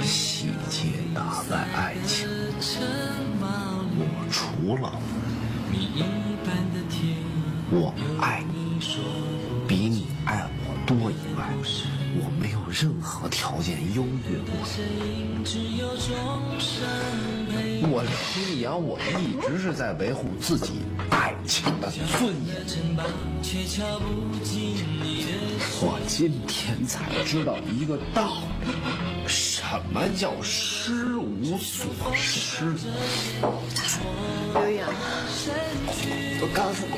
细节打败爱情，我除了我爱你比你爱我多以外，我没有任何条件优越过你。我李阳，我一直是在维护自己爱情的尊严。我今天才知道一个道理，什么叫失无所失？刘洋，我告诉你，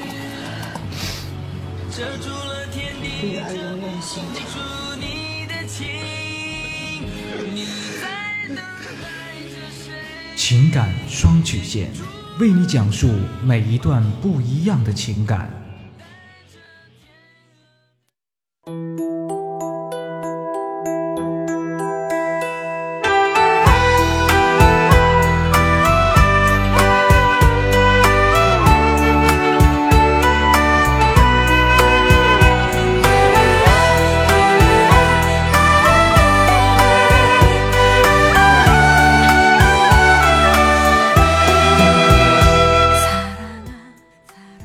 女儿永远幸福。情感双曲线，为你讲述每一段不一样的情感。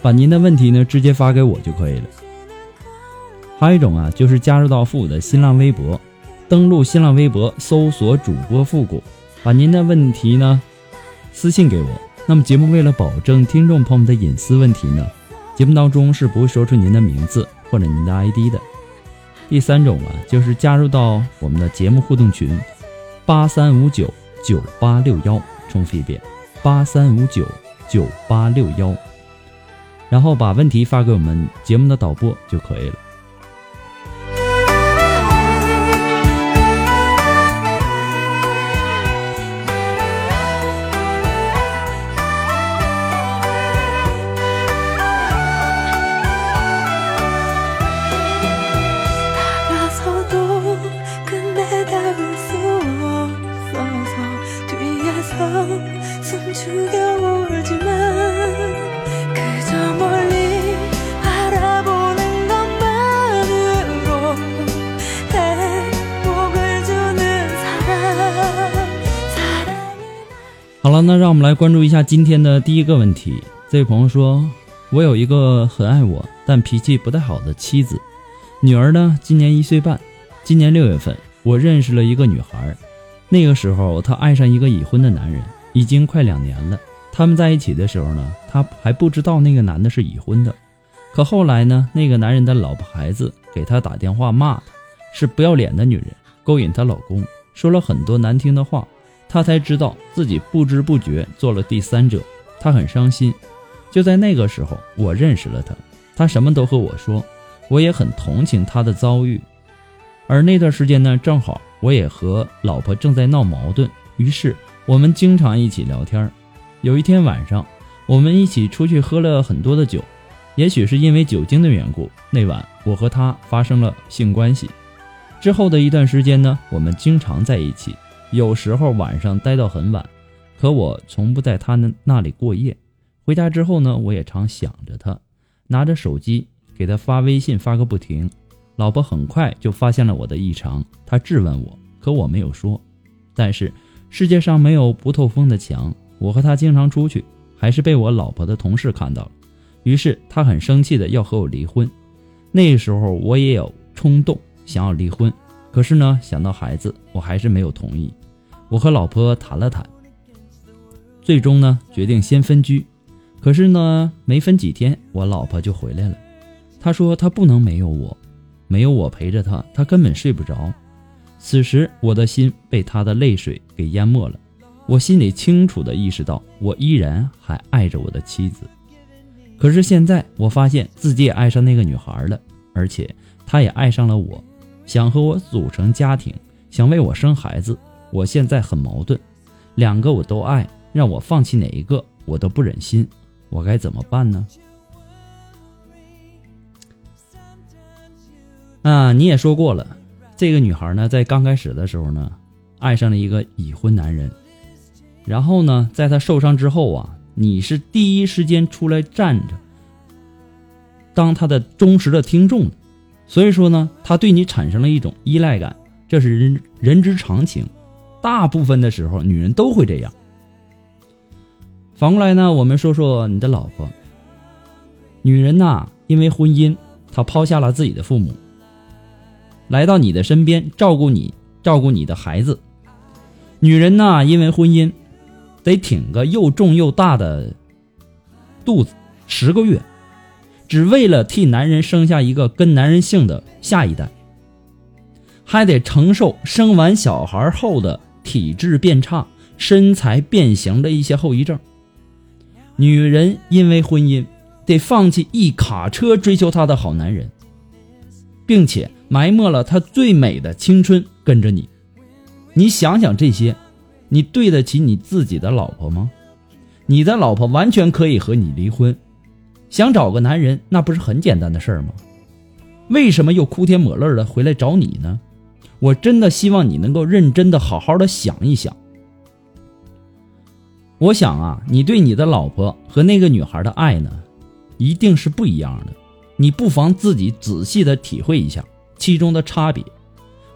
把您的问题呢直接发给我就可以了。还有一种啊，就是加入到复古的新浪微博，登录新浪微博搜索主播复古，把您的问题呢私信给我。那么节目为了保证听众朋友们的隐私问题呢，节目当中是不会说出您的名字或者您的 ID 的。第三种啊，就是加入到我们的节目互动群八三五九九八六幺，重复一遍八三五九九八六幺。然后把问题发给我们节目的导播就可以了。了，那让我们来关注一下今天的第一个问题。这位朋友说：“我有一个很爱我但脾气不太好的妻子，女儿呢今年一岁半。今年六月份，我认识了一个女孩，那个时候她爱上一个已婚的男人，已经快两年了。他们在一起的时候呢，她还不知道那个男的是已婚的。可后来呢，那个男人的老婆孩子给她打电话骂她是不要脸的女人，勾引她老公，说了很多难听的话。”他才知道自己不知不觉做了第三者，他很伤心。就在那个时候，我认识了他，他什么都和我说，我也很同情他的遭遇。而那段时间呢，正好我也和老婆正在闹矛盾，于是我们经常一起聊天。有一天晚上，我们一起出去喝了很多的酒，也许是因为酒精的缘故，那晚我和他发生了性关系。之后的一段时间呢，我们经常在一起。有时候晚上待到很晚，可我从不在他那那里过夜。回家之后呢，我也常想着他，拿着手机给他发微信发个不停。老婆很快就发现了我的异常，她质问我，可我没有说。但是世界上没有不透风的墙，我和他经常出去，还是被我老婆的同事看到了，于是她很生气的要和我离婚。那时候我也有冲动想要离婚，可是呢，想到孩子，我还是没有同意。我和老婆谈了谈，最终呢决定先分居。可是呢，没分几天，我老婆就回来了。她说她不能没有我，没有我陪着她，她根本睡不着。此时我的心被她的泪水给淹没了。我心里清楚地意识到，我依然还爱着我的妻子。可是现在我发现自己也爱上那个女孩了，而且她也爱上了我，想和我组成家庭，想为我生孩子。我现在很矛盾，两个我都爱，让我放弃哪一个我都不忍心，我该怎么办呢？啊，你也说过了，这个女孩呢，在刚开始的时候呢，爱上了一个已婚男人，然后呢，在她受伤之后啊。你是第一时间出来站着，当他的忠实的听众所以说呢，他对你产生了一种依赖感，这是人人之常情，大部分的时候女人都会这样。反过来呢，我们说说你的老婆。女人呐，因为婚姻，她抛下了自己的父母，来到你的身边照顾你，照顾你的孩子。女人呐，因为婚姻。得挺个又重又大的肚子十个月，只为了替男人生下一个跟男人姓的下一代，还得承受生完小孩后的体质变差、身材变形的一些后遗症。女人因为婚姻得放弃一卡车追求她的好男人，并且埋没了她最美的青春跟着你。你想想这些。你对得起你自己的老婆吗？你的老婆完全可以和你离婚，想找个男人，那不是很简单的事儿吗？为什么又哭天抹泪的回来找你呢？我真的希望你能够认真的好好的想一想。我想啊，你对你的老婆和那个女孩的爱呢，一定是不一样的。你不妨自己仔细的体会一下其中的差别，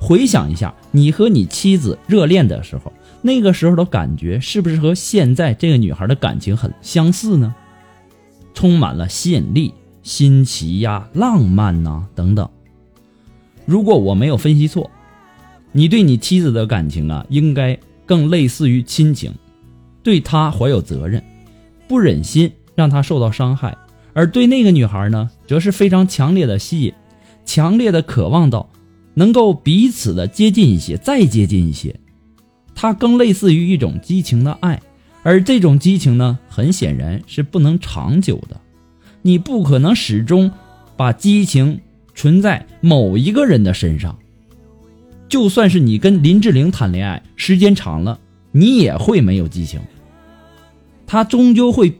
回想一下你和你妻子热恋的时候。那个时候的感觉是不是和现在这个女孩的感情很相似呢？充满了吸引力、新奇呀、浪漫呐等等。如果我没有分析错，你对你妻子的感情啊，应该更类似于亲情，对她怀有责任，不忍心让她受到伤害；而对那个女孩呢，则是非常强烈的吸引，强烈的渴望到能够彼此的接近一些，再接近一些。它更类似于一种激情的爱，而这种激情呢，很显然是不能长久的。你不可能始终把激情存在某一个人的身上。就算是你跟林志玲谈恋爱，时间长了，你也会没有激情。它终究会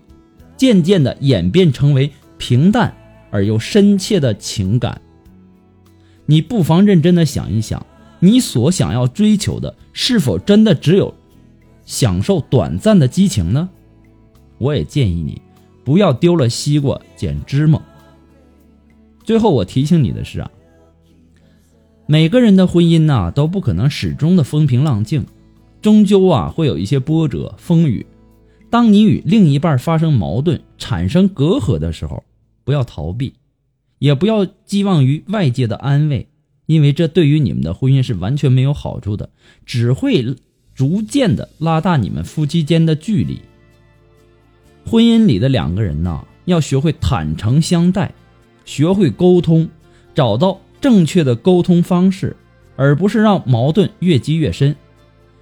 渐渐的演变成为平淡而又深切的情感。你不妨认真的想一想。你所想要追求的，是否真的只有享受短暂的激情呢？我也建议你不要丢了西瓜捡芝麻。最后，我提醒你的是啊，每个人的婚姻呐都不可能始终的风平浪静，终究啊会有一些波折风雨。当你与另一半发生矛盾、产生隔阂的时候，不要逃避，也不要寄望于外界的安慰。因为这对于你们的婚姻是完全没有好处的，只会逐渐的拉大你们夫妻间的距离。婚姻里的两个人呐，要学会坦诚相待，学会沟通，找到正确的沟通方式，而不是让矛盾越积越深。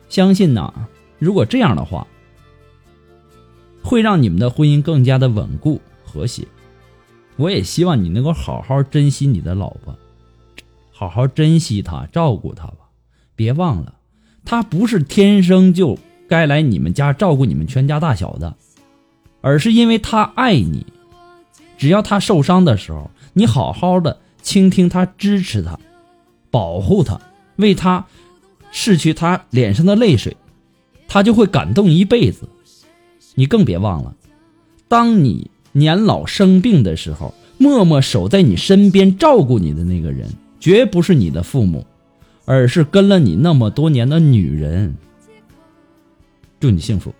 相信呐，如果这样的话，会让你们的婚姻更加的稳固和谐。我也希望你能够好好珍惜你的老婆。好好珍惜她，照顾她吧。别忘了，她不是天生就该来你们家照顾你们全家大小的，而是因为她爱你。只要她受伤的时候，你好好的倾听他，支持他，保护他，为他拭去他脸上的泪水，他就会感动一辈子。你更别忘了，当你年老生病的时候，默默守在你身边照顾你的那个人。绝不是你的父母，而是跟了你那么多年的女人。祝你幸福。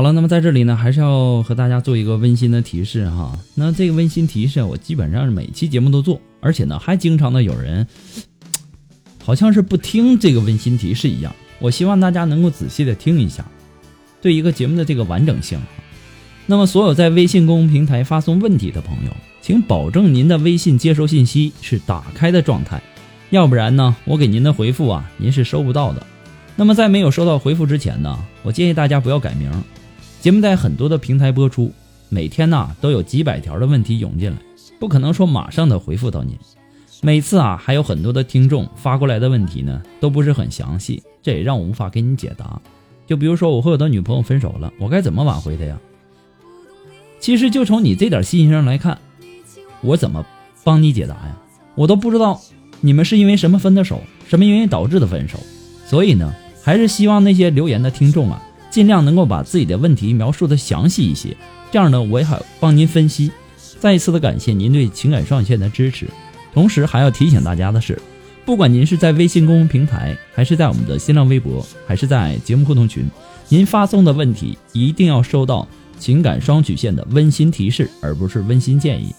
好了，那么在这里呢，还是要和大家做一个温馨的提示哈。那这个温馨提示，我基本上是每期节目都做，而且呢，还经常的有人，好像是不听这个温馨提示一样。我希望大家能够仔细的听一下，对一个节目的这个完整性。那么，所有在微信公众平台发送问题的朋友，请保证您的微信接收信息是打开的状态，要不然呢，我给您的回复啊，您是收不到的。那么在没有收到回复之前呢，我建议大家不要改名。节目在很多的平台播出，每天呢都有几百条的问题涌进来，不可能说马上的回复到您。每次啊还有很多的听众发过来的问题呢都不是很详细，这也让我无法给你解答。就比如说我和我的女朋友分手了，我该怎么挽回她呀？其实就从你这点信息上来看，我怎么帮你解答呀？我都不知道你们是因为什么分的手，什么原因导致的分手。所以呢，还是希望那些留言的听众啊，尽量能够把自己的问题描述的详细一些，这样呢，我也好帮您分析。再一次的感谢您对情感双曲线的支持，同时还要提醒大家的是，不管您是在微信公众平台，还是在我们的新浪微博，还是在节目互动群，您发送的问题一定要收到情感双曲线的温馨提示，而不是温馨建议。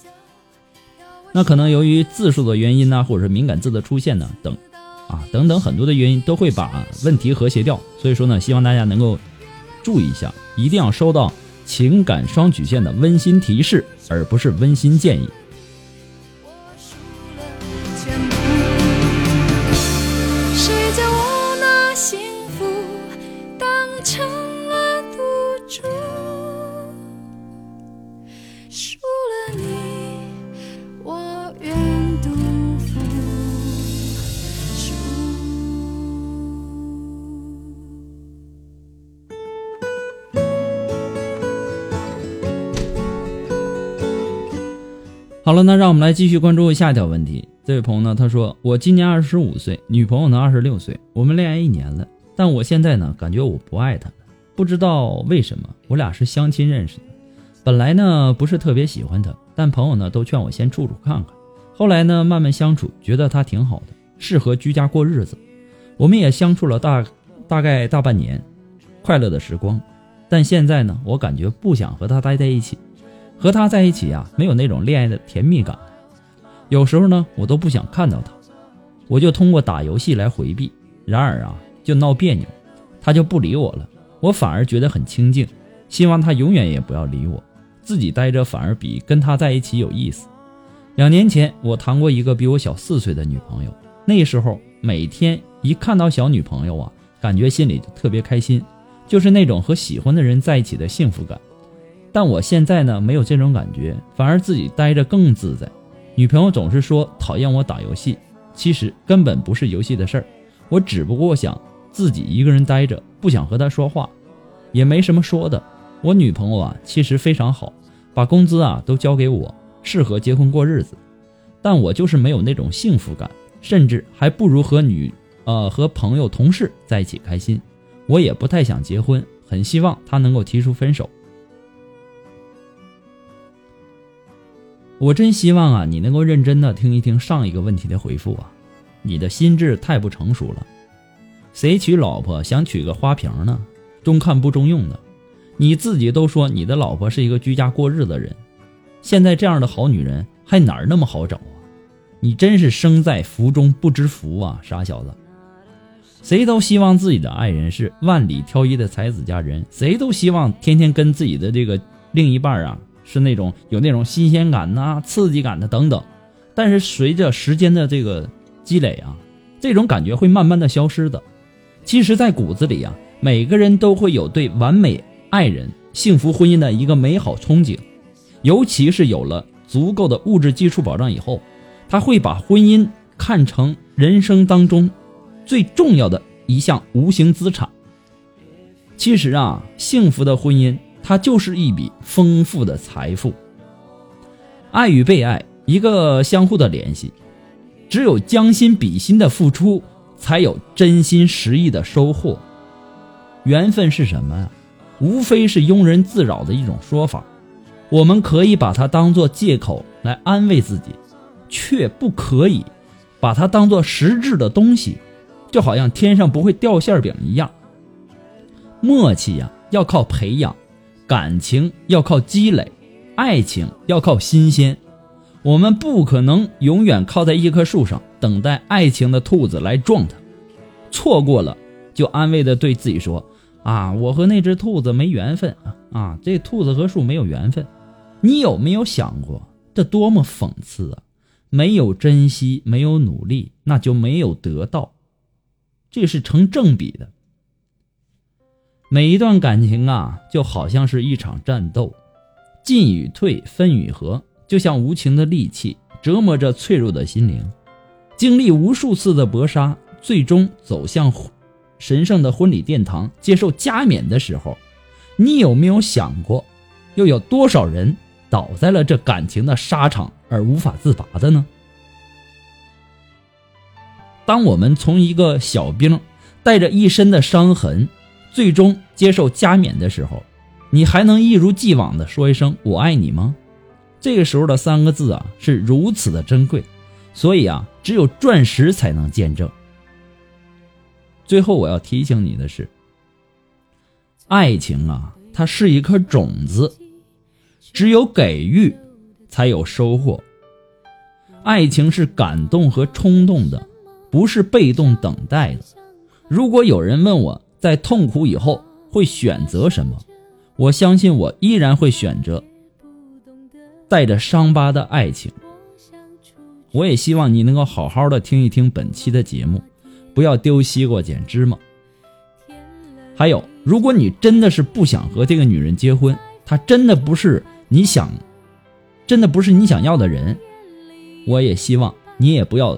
那可能由于字数的原因呢，或者是敏感字的出现呢等。啊，等等很多的原因都会把问题和谐掉，所以说呢，希望大家能够注意一下，一定要收到情感双曲线的温馨提示，而不是温馨建议。好了，那让我们来继续关注下一条问题。这位朋友呢，他说：“我今年二十五岁，女朋友呢二十六岁，我们恋爱一年了，但我现在呢感觉我不爱她，不知道为什么。我俩是相亲认识的，本来呢不是特别喜欢她，但朋友呢都劝我先处处看看。后来呢慢慢相处，觉得她挺好的，适合居家过日子。我们也相处了大大概大半年，快乐的时光。但现在呢，我感觉不想和她待在一起。”和他在一起啊，没有那种恋爱的甜蜜感。有时候呢，我都不想看到他，我就通过打游戏来回避。然而啊，就闹别扭，他就不理我了，我反而觉得很清静。希望他永远也不要理我，自己待着反而比跟他在一起有意思。两年前，我谈过一个比我小四岁的女朋友，那时候每天一看到小女朋友啊，感觉心里就特别开心，就是那种和喜欢的人在一起的幸福感。但我现在呢，没有这种感觉，反而自己待着更自在。女朋友总是说讨厌我打游戏，其实根本不是游戏的事儿，我只不过想自己一个人待着，不想和她说话，也没什么说的。我女朋友啊，其实非常好，把工资啊都交给我，适合结婚过日子。但我就是没有那种幸福感，甚至还不如和女呃和朋友同事在一起开心。我也不太想结婚，很希望她能够提出分手。我真希望啊，你能够认真的听一听上一个问题的回复啊，你的心智太不成熟了。谁娶老婆想娶个花瓶呢？中看不中用的。你自己都说你的老婆是一个居家过日子的人，现在这样的好女人还哪儿那么好找啊？你真是生在福中不知福啊，傻小子！谁都希望自己的爱人是万里挑一的才子佳人，谁都希望天天跟自己的这个另一半啊。是那种有那种新鲜感呐、刺激感的等等，但是随着时间的这个积累啊，这种感觉会慢慢的消失的。其实，在骨子里啊，每个人都会有对完美爱人、幸福婚姻的一个美好憧憬。尤其是有了足够的物质基础保障以后，他会把婚姻看成人生当中最重要的一项无形资产。其实啊，幸福的婚姻它就是一笔丰富的财富。爱与被爱，一个相互的联系。只有将心比心的付出，才有真心实意的收获。缘分是什么呀？无非是庸人自扰的一种说法。我们可以把它当做借口来安慰自己，却不可以把它当做实质的东西，就好像天上不会掉馅饼一样。默契呀，要靠培养；感情要靠积累；爱情要靠新鲜。我们不可能永远靠在一棵树上等待爱情的兔子来撞它，错过了就安慰的对自己说：“啊，我和那只兔子没缘分啊，这兔子和树没有缘分。”你有没有想过，这多么讽刺啊！没有珍惜，没有努力，那就没有得到，这是成正比的。每一段感情啊，就好像是一场战斗，进与退，分与合，就像无情的利器，折磨着脆弱的心灵。经历无数次的搏杀，最终走向神圣的婚礼殿堂，接受加冕的时候，你有没有想过，又有多少人？倒在了这感情的沙场而无法自拔的呢？当我们从一个小兵带着一身的伤痕，最终接受加冕的时候，你还能一如既往的说一声“我爱你”吗？这个时候的三个字啊，是如此的珍贵，所以啊，只有钻石才能见证。最后我要提醒你的是，爱情啊，它是一颗种子。只有给予，才有收获。爱情是感动和冲动的，不是被动等待的。如果有人问我在痛苦以后会选择什么，我相信我依然会选择带着伤疤的爱情。我也希望你能够好好的听一听本期的节目，不要丢西瓜捡芝麻。还有，如果你真的是不想和这个女人结婚，她真的不是。你想，真的不是你想要的人，我也希望你也不要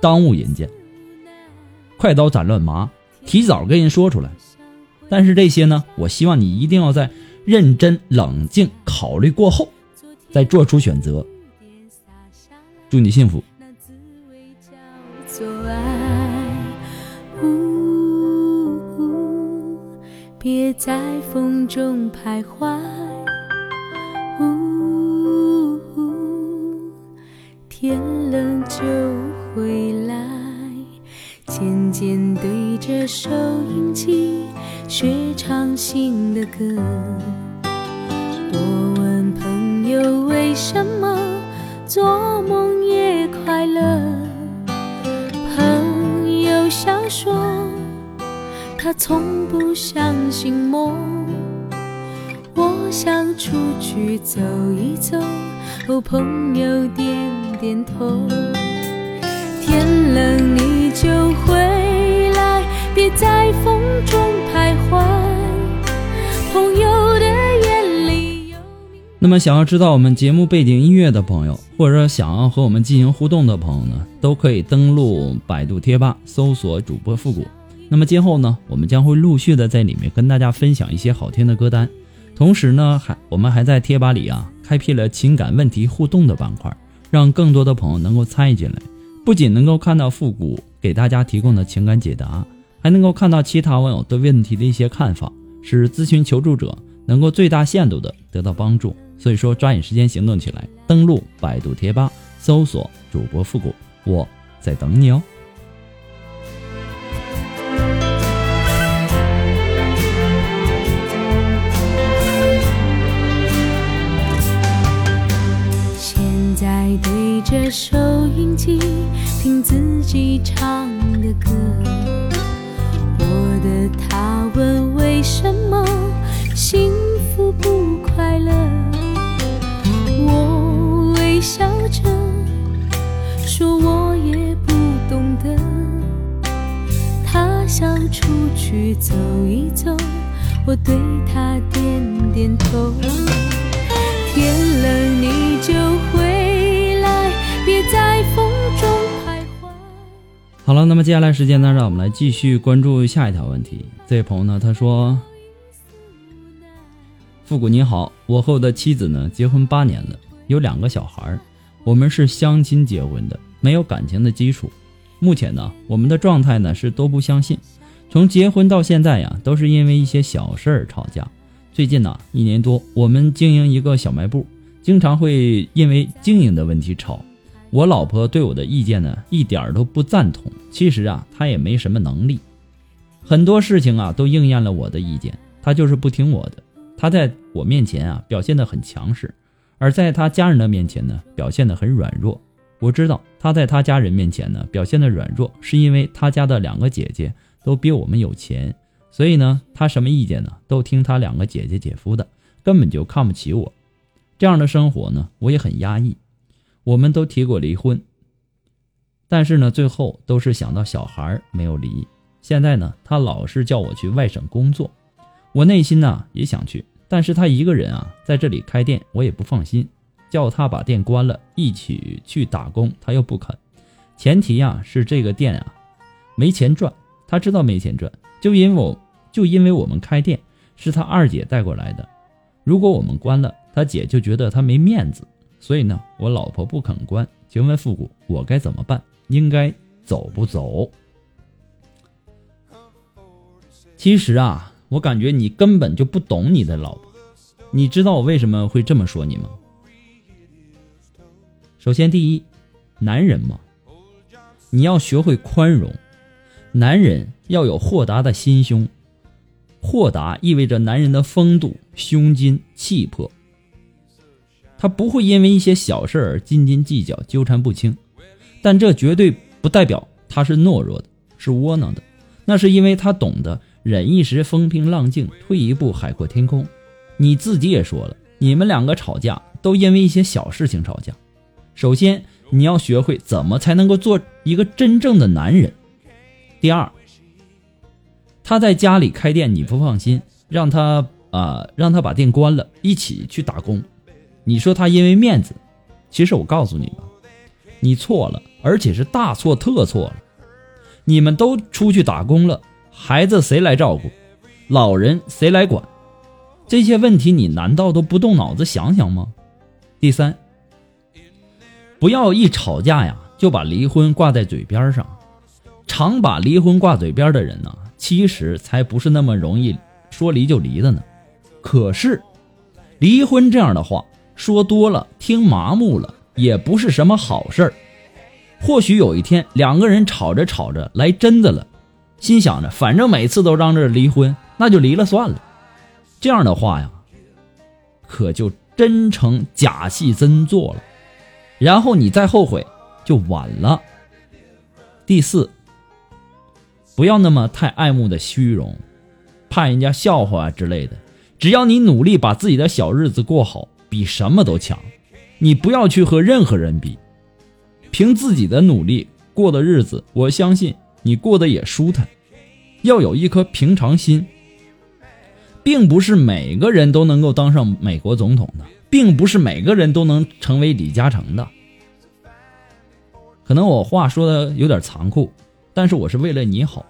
耽误人家，快刀斩乱麻，提早跟人说出来。但是这些呢，我希望你一定要在认真冷静考虑过后，再做出选择。祝你幸福。别在风中徘徊。的歌。我问朋友为什么做梦也快乐，朋友笑说他从不相信梦。我想出去走一走，哦，朋友点。点头。天冷你就回来，别在风中徘徊。朋友的眼里有那么，想要知道我们节目背景音乐的朋友，或者说想要和我们进行互动的朋友呢，都可以登录百度贴吧，搜索主播复古。那么今后呢，我们将会陆续的在里面跟大家分享一些好听的歌单，同时呢，还我们还在贴吧里啊，开辟了情感问题互动的板块。让更多的朋友能够参与进来，不仅能够看到复古给大家提供的情感解答，还能够看到其他网友对问题的一些看法，使咨询求助者能够最大限度的得到帮助。所以说，抓紧时间行动起来，登录百度贴吧，搜索主播复古，我在等你哦。现在对着收音机听自己唱的歌，我的他问为什么幸福不快乐，我微笑着说我也不懂得。他想出去走一走，我对他点。点头。天冷你就回好了，那么接下来时间呢，让我们来继续关注下一条问题。这位朋友呢，他说：“复古你好，我和我的妻子呢结婚八年了，有两个小孩，我们是相亲结婚的，没有感情的基础。目前呢，我们的状态呢是都不相信。从结婚到现在呀，都是因为一些小事儿吵架。最近呢，一年多，我们经营一个小卖部，经常会因为经营的问题吵。我老婆对我的意见呢，一点儿都不赞同。其实啊，她也没什么能力，很多事情啊都应验了我的意见，她就是不听我的。她在我面前啊表现得很强势，而在她家人的面前呢表现得很软弱。我知道她在她家人面前呢表现得软弱，是因为她家的两个姐姐都比我们有钱，所以呢她什么意见呢都听她两个姐姐姐夫的，根本就看不起我。这样的生活呢我也很压抑。我们都提过离婚，但是呢最后都是想到小孩没有离。现在呢他老是叫我去外省工作，我内心呢也想去。但是他一个人啊，在这里开店，我也不放心。叫他把店关了，一起去打工，他又不肯。前提呀是这个店啊没钱赚，他知道没钱赚，就因为就因为我们开店是他二姐带过来的。如果我们关了，他姐就觉得他没面子，所以呢，我老婆不肯关。请问复古，我该怎么办？应该走不走？其实啊。我感觉你根本就不懂你的老婆，你知道我为什么会这么说你吗？首先，第一，男人嘛，你要学会宽容，男人要有豁达的心胸，豁达意味着男人的风度、胸襟、气魄，他不会因为一些小事而斤斤计较、纠缠不清，但这绝对不代表他是懦弱的、是窝囊的，那是因为他懂得。忍一时风平浪静，退一步海阔天空。你自己也说了，你们两个吵架都因为一些小事情吵架。首先，你要学会怎么才能够做一个真正的男人。第二，他在家里开店你不放心，让他啊让他把店关了，一起去打工。你说他因为面子，其实我告诉你吧，你错了，而且是大错特错了。你们都出去打工了。孩子谁来照顾？老人谁来管？这些问题你难道都不动脑子想想吗？第三，不要一吵架呀就把离婚挂在嘴边上。常把离婚挂嘴边的人呢，其实才不是那么容易说离就离的呢。可是，离婚这样的话说多了，听麻木了，也不是什么好事儿。或许有一天两个人吵着吵着来真的了。心想着，反正每次都嚷着离婚，那就离了算了。这样的话呀，可就真成假戏真做了，然后你再后悔就晚了。第四，不要那么太爱慕的虚荣，怕人家笑话之类的。只要你努力把自己的小日子过好，比什么都强。你不要去和任何人比，凭自己的努力过的日子，我相信。你过得也舒坦，要有一颗平常心，并不是每个人都能够当上美国总统的，并不是每个人都能成为李嘉诚的。可能我话说的有点残酷，但是我是为了你好，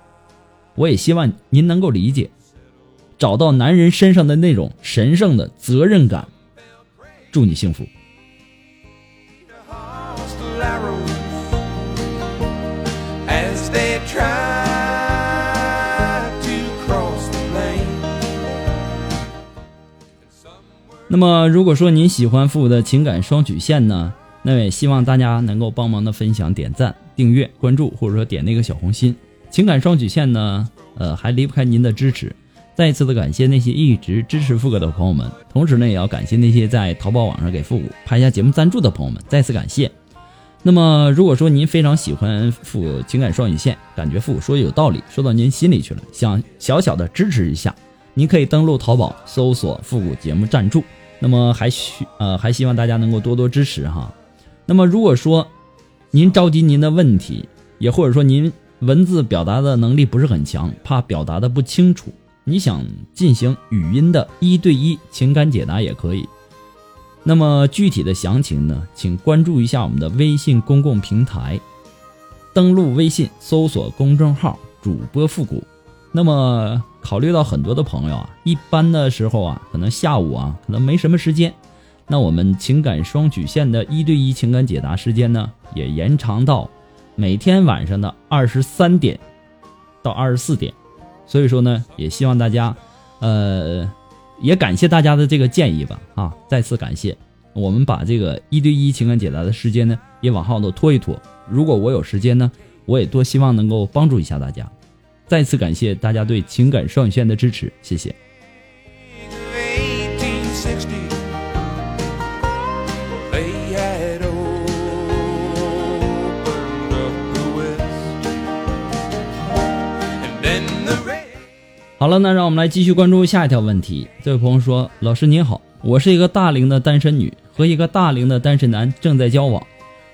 我也希望您能够理解，找到男人身上的那种神圣的责任感。祝你幸福。那么，如果说您喜欢复古的情感双曲线呢，那也希望大家能够帮忙的分享、点赞、订阅、关注，或者说点那个小红心。情感双曲线呢，呃，还离不开您的支持。再一次的感谢那些一直支持复古的朋友们，同时呢，也要感谢那些在淘宝网上给复古拍下节目赞助的朋友们，再次感谢。那么，如果说您非常喜欢复古情感双语线，感觉复古说的有道理，说到您心里去了，想小小的支持一下，您可以登录淘宝搜索“复古节目赞助”。那么还需呃还希望大家能够多多支持哈。那么如果说您着急您的问题，也或者说您文字表达的能力不是很强，怕表达的不清楚，你想进行语音的一对一情感解答也可以。那么具体的详情呢，请关注一下我们的微信公共平台，登录微信搜索公众号“主播复古”。那么考虑到很多的朋友啊，一般的时候啊，可能下午啊，可能没什么时间。那我们情感双曲线的一对一情感解答时间呢，也延长到每天晚上的二十三点到二十四点。所以说呢，也希望大家，呃。也感谢大家的这个建议吧，啊，再次感谢。我们把这个一对一情感解答的时间呢，也往后头拖一拖。如果我有时间呢，我也多希望能够帮助一下大家。再次感谢大家对情感双语线的支持，谢谢。好了，那让我们来继续关注下一条问题。这位朋友说：“老师您好，我是一个大龄的单身女，和一个大龄的单身男正在交往，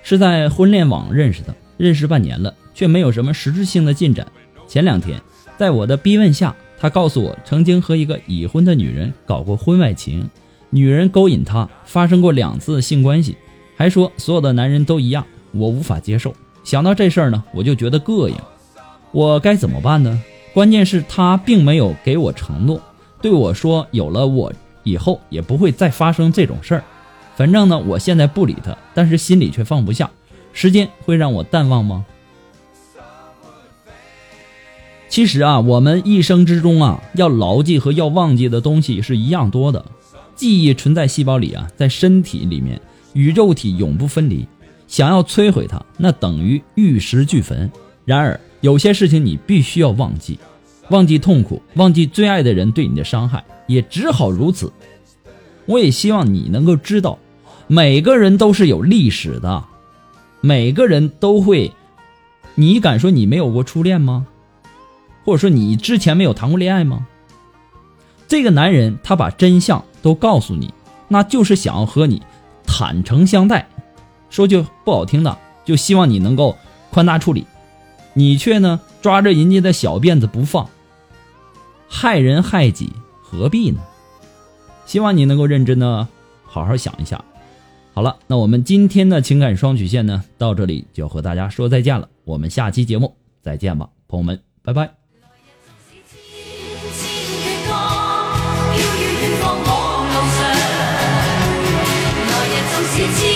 是在婚恋网认识的，认识半年了，却没有什么实质性的进展。前两天，在我的逼问下，他告诉我曾经和一个已婚的女人搞过婚外情，女人勾引他，发生过两次性关系，还说所有的男人都一样，我无法接受。想到这事儿呢，我就觉得膈应，我该怎么办呢？”关键是，他并没有给我承诺，对我说：“有了我以后，也不会再发生这种事儿。”反正呢，我现在不理他，但是心里却放不下。时间会让我淡忘吗？其实啊，我们一生之中啊，要牢记和要忘记的东西是一样多的。记忆存在细胞里啊，在身体里面与肉体永不分离。想要摧毁它，那等于玉石俱焚。然而，有些事情你必须要忘记，忘记痛苦，忘记最爱的人对你的伤害，也只好如此。我也希望你能够知道，每个人都是有历史的，每个人都会。你敢说你没有过初恋吗？或者说你之前没有谈过恋爱吗？这个男人他把真相都告诉你，那就是想要和你坦诚相待。说句不好听的，就希望你能够宽大处理。你却呢抓着人家的小辫子不放，害人害己，何必呢？希望你能够认真的，好好想一下。好了，那我们今天的情感双曲线呢，到这里就和大家说再见了，我们下期节目再见吧，朋友们，拜拜。来日纵使千千。